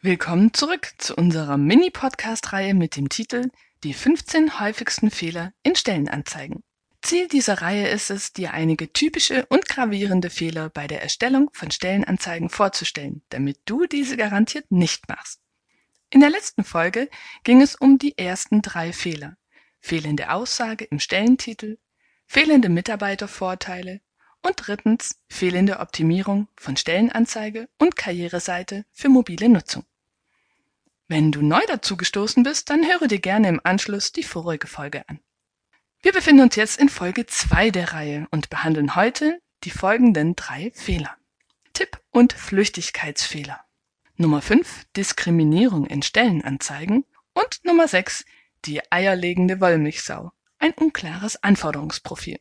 Willkommen zurück zu unserer Mini-Podcast-Reihe mit dem Titel Die 15 häufigsten Fehler in Stellenanzeigen. Ziel dieser Reihe ist es, dir einige typische und gravierende Fehler bei der Erstellung von Stellenanzeigen vorzustellen, damit du diese garantiert nicht machst. In der letzten Folge ging es um die ersten drei Fehler. Fehlende Aussage im Stellentitel, fehlende Mitarbeitervorteile und drittens fehlende Optimierung von Stellenanzeige und Karriereseite für mobile Nutzung. Wenn du neu dazu gestoßen bist, dann höre dir gerne im Anschluss die vorige Folge an. Wir befinden uns jetzt in Folge 2 der Reihe und behandeln heute die folgenden drei Fehler. Tipp- und Flüchtigkeitsfehler. Nummer 5 Diskriminierung in Stellenanzeigen und Nummer 6 die eierlegende Wollmilchsau, ein unklares Anforderungsprofil.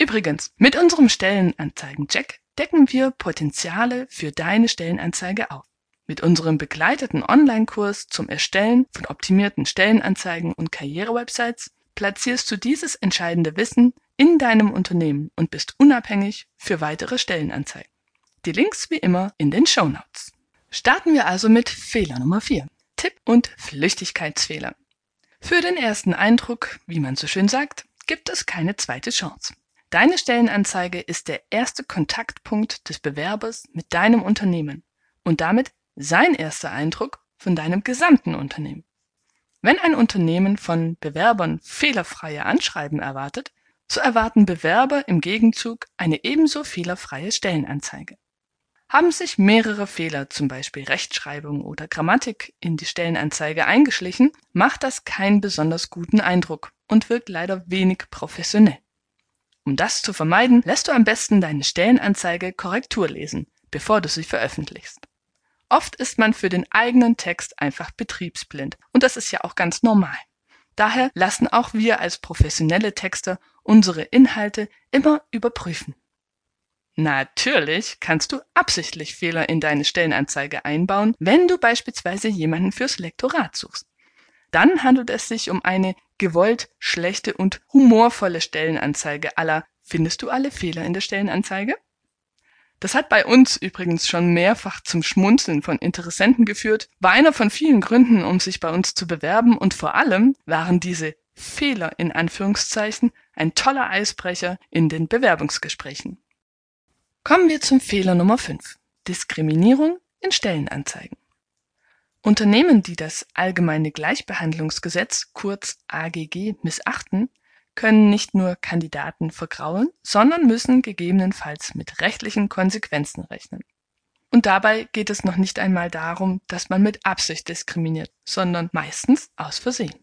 Übrigens, mit unserem Stellenanzeigen-Check decken wir Potenziale für deine Stellenanzeige auf. Mit unserem begleiteten Online-Kurs zum Erstellen von optimierten Stellenanzeigen und Karrierewebsites platzierst du dieses entscheidende Wissen in deinem Unternehmen und bist unabhängig für weitere Stellenanzeigen. Die Links wie immer in den Show Notes. Starten wir also mit Fehler Nummer 4. Tipp- und Flüchtigkeitsfehler. Für den ersten Eindruck, wie man so schön sagt, gibt es keine zweite Chance. Deine Stellenanzeige ist der erste Kontaktpunkt des Bewerbers mit deinem Unternehmen und damit sein erster Eindruck von deinem gesamten Unternehmen. Wenn ein Unternehmen von Bewerbern fehlerfreie Anschreiben erwartet, so erwarten Bewerber im Gegenzug eine ebenso fehlerfreie Stellenanzeige. Haben sich mehrere Fehler, zum Beispiel Rechtschreibung oder Grammatik, in die Stellenanzeige eingeschlichen, macht das keinen besonders guten Eindruck und wirkt leider wenig professionell. Um das zu vermeiden, lässt du am besten deine Stellenanzeige Korrektur lesen, bevor du sie veröffentlichst. Oft ist man für den eigenen Text einfach betriebsblind und das ist ja auch ganz normal. Daher lassen auch wir als professionelle Texter unsere Inhalte immer überprüfen. Natürlich kannst du absichtlich Fehler in deine Stellenanzeige einbauen, wenn du beispielsweise jemanden fürs Lektorat suchst. Dann handelt es sich um eine gewollt schlechte und humorvolle Stellenanzeige aller Findest du alle Fehler in der Stellenanzeige? Das hat bei uns übrigens schon mehrfach zum Schmunzeln von Interessenten geführt, war einer von vielen Gründen, um sich bei uns zu bewerben und vor allem waren diese Fehler in Anführungszeichen ein toller Eisbrecher in den Bewerbungsgesprächen. Kommen wir zum Fehler Nummer 5. Diskriminierung in Stellenanzeigen. Unternehmen, die das Allgemeine Gleichbehandlungsgesetz kurz AGG missachten, können nicht nur Kandidaten vergraulen, sondern müssen gegebenenfalls mit rechtlichen Konsequenzen rechnen. Und dabei geht es noch nicht einmal darum, dass man mit Absicht diskriminiert, sondern meistens aus Versehen.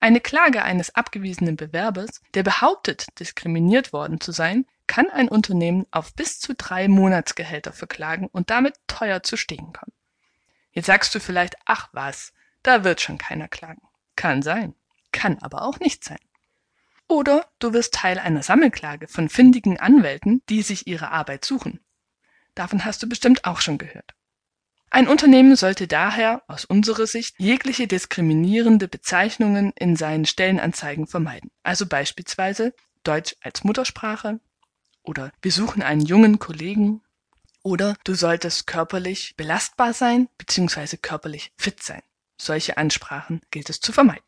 Eine Klage eines abgewiesenen Bewerbers, der behauptet, diskriminiert worden zu sein, kann ein Unternehmen auf bis zu drei Monatsgehälter verklagen und damit teuer zu stehen kommen. Jetzt sagst du vielleicht, ach was, da wird schon keiner klagen. Kann sein, kann aber auch nicht sein. Oder du wirst Teil einer Sammelklage von findigen Anwälten, die sich ihre Arbeit suchen. Davon hast du bestimmt auch schon gehört. Ein Unternehmen sollte daher aus unserer Sicht jegliche diskriminierende Bezeichnungen in seinen Stellenanzeigen vermeiden. Also beispielsweise Deutsch als Muttersprache oder wir suchen einen jungen Kollegen oder du solltest körperlich belastbar sein bzw. körperlich fit sein. Solche Ansprachen gilt es zu vermeiden.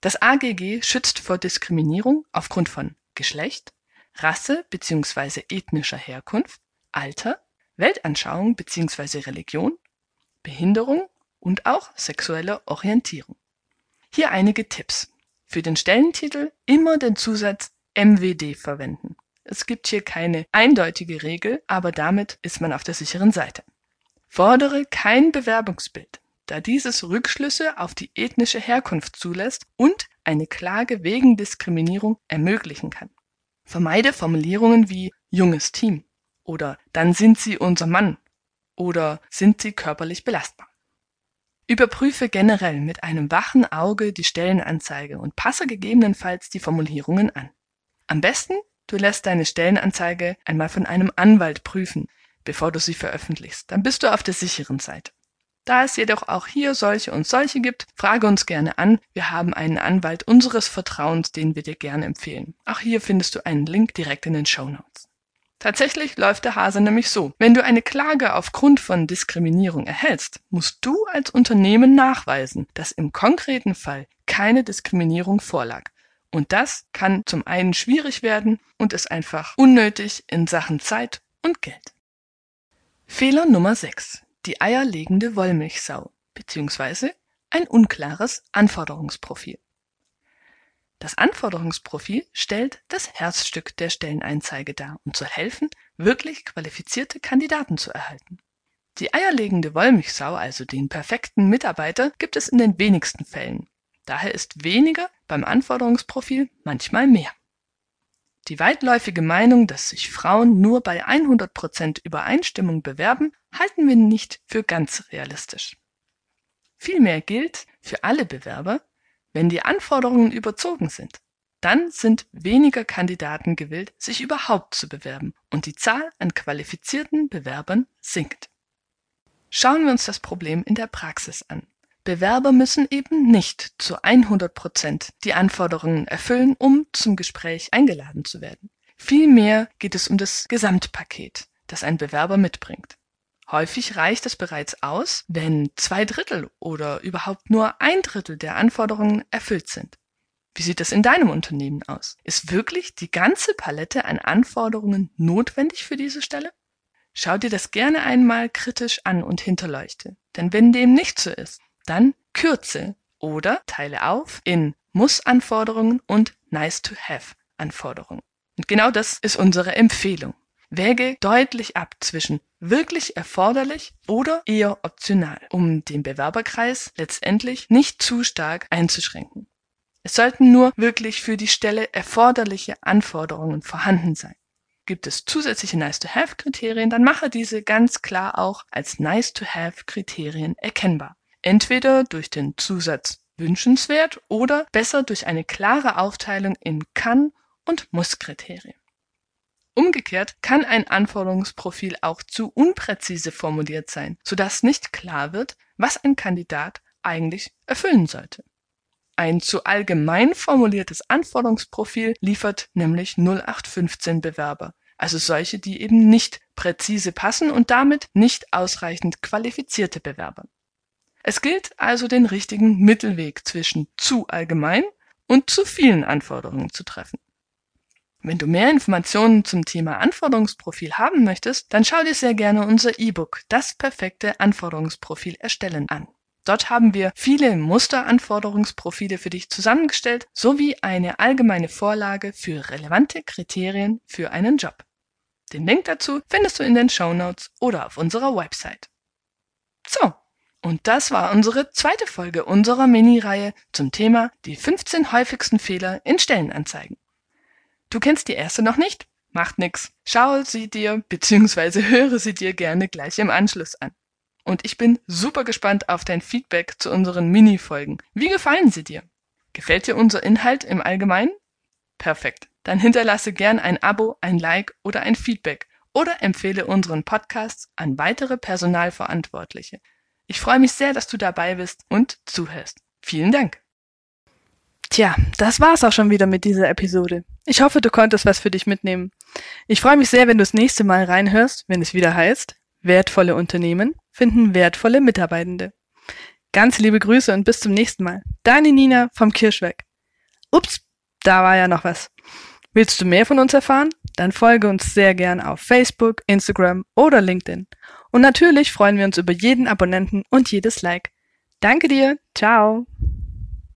Das AGG schützt vor Diskriminierung aufgrund von Geschlecht, Rasse bzw. ethnischer Herkunft, Alter, Weltanschauung bzw. Religion, Behinderung und auch sexueller Orientierung. Hier einige Tipps. Für den Stellentitel immer den Zusatz MWD verwenden. Es gibt hier keine eindeutige Regel, aber damit ist man auf der sicheren Seite. Fordere kein Bewerbungsbild, da dieses Rückschlüsse auf die ethnische Herkunft zulässt und eine Klage wegen Diskriminierung ermöglichen kann. Vermeide Formulierungen wie junges Team oder dann sind sie unser Mann oder sind sie körperlich belastbar. Überprüfe generell mit einem wachen Auge die Stellenanzeige und passe gegebenenfalls die Formulierungen an. Am besten, du lässt deine Stellenanzeige einmal von einem Anwalt prüfen, bevor du sie veröffentlichst. Dann bist du auf der sicheren Seite. Da es jedoch auch hier solche und solche gibt, frage uns gerne an. Wir haben einen Anwalt unseres Vertrauens, den wir dir gerne empfehlen. Auch hier findest du einen Link direkt in den Show Notes. Tatsächlich läuft der Hase nämlich so. Wenn du eine Klage aufgrund von Diskriminierung erhältst, musst du als Unternehmen nachweisen, dass im konkreten Fall keine Diskriminierung vorlag. Und das kann zum einen schwierig werden und ist einfach unnötig in Sachen Zeit und Geld. Fehler Nummer 6 die eierlegende Wollmilchsau bzw. ein unklares Anforderungsprofil. Das Anforderungsprofil stellt das Herzstück der Stelleneinzeige dar und soll helfen, wirklich qualifizierte Kandidaten zu erhalten. Die eierlegende Wollmilchsau, also den perfekten Mitarbeiter, gibt es in den wenigsten Fällen. Daher ist weniger beim Anforderungsprofil manchmal mehr. Die weitläufige Meinung, dass sich Frauen nur bei 100% Übereinstimmung bewerben, halten wir nicht für ganz realistisch. Vielmehr gilt für alle Bewerber, wenn die Anforderungen überzogen sind, dann sind weniger Kandidaten gewillt, sich überhaupt zu bewerben und die Zahl an qualifizierten Bewerbern sinkt. Schauen wir uns das Problem in der Praxis an. Bewerber müssen eben nicht zu 100 Prozent die Anforderungen erfüllen, um zum Gespräch eingeladen zu werden. Vielmehr geht es um das Gesamtpaket, das ein Bewerber mitbringt. Häufig reicht es bereits aus, wenn zwei Drittel oder überhaupt nur ein Drittel der Anforderungen erfüllt sind. Wie sieht es in deinem Unternehmen aus? Ist wirklich die ganze Palette an Anforderungen notwendig für diese Stelle? Schau dir das gerne einmal kritisch an und hinterleuchte. Denn wenn dem nicht so ist, dann kürze oder teile auf in Muss-Anforderungen und Nice-to-Have-Anforderungen. Und genau das ist unsere Empfehlung. Wäge deutlich ab zwischen wirklich erforderlich oder eher optional, um den Bewerberkreis letztendlich nicht zu stark einzuschränken. Es sollten nur wirklich für die Stelle erforderliche Anforderungen vorhanden sein. Gibt es zusätzliche Nice-to-Have-Kriterien, dann mache diese ganz klar auch als Nice-to-Have-Kriterien erkennbar. Entweder durch den Zusatz wünschenswert oder besser durch eine klare Aufteilung in kann- und muss-Kriterien. Umgekehrt kann ein Anforderungsprofil auch zu unpräzise formuliert sein, sodass nicht klar wird, was ein Kandidat eigentlich erfüllen sollte. Ein zu allgemein formuliertes Anforderungsprofil liefert nämlich 0815 Bewerber, also solche, die eben nicht präzise passen und damit nicht ausreichend qualifizierte Bewerber. Es gilt also den richtigen Mittelweg zwischen zu allgemein und zu vielen Anforderungen zu treffen. Wenn du mehr Informationen zum Thema Anforderungsprofil haben möchtest, dann schau dir sehr gerne unser E-Book Das perfekte Anforderungsprofil erstellen an. Dort haben wir viele Musteranforderungsprofile für dich zusammengestellt sowie eine allgemeine Vorlage für relevante Kriterien für einen Job. Den Link dazu findest du in den Show Notes oder auf unserer Website. So, und das war unsere zweite Folge unserer Mini-Reihe zum Thema die 15 häufigsten Fehler in Stellenanzeigen. Du kennst die erste noch nicht? Macht nix. Schau sie dir bzw. höre sie dir gerne gleich im Anschluss an. Und ich bin super gespannt auf dein Feedback zu unseren Mini-Folgen. Wie gefallen sie dir? Gefällt dir unser Inhalt im Allgemeinen? Perfekt. Dann hinterlasse gern ein Abo, ein Like oder ein Feedback oder empfehle unseren Podcast an weitere Personalverantwortliche. Ich freue mich sehr, dass du dabei bist und zuhörst. Vielen Dank. Tja, das war's auch schon wieder mit dieser Episode. Ich hoffe, du konntest was für dich mitnehmen. Ich freue mich sehr, wenn du das nächste Mal reinhörst, wenn es wieder heißt, wertvolle Unternehmen finden wertvolle Mitarbeitende. Ganz liebe Grüße und bis zum nächsten Mal. Deine Nina vom Kirschweg. Ups, da war ja noch was. Willst du mehr von uns erfahren? Dann folge uns sehr gern auf Facebook, Instagram oder LinkedIn. Und natürlich freuen wir uns über jeden Abonnenten und jedes Like. Danke dir. Ciao.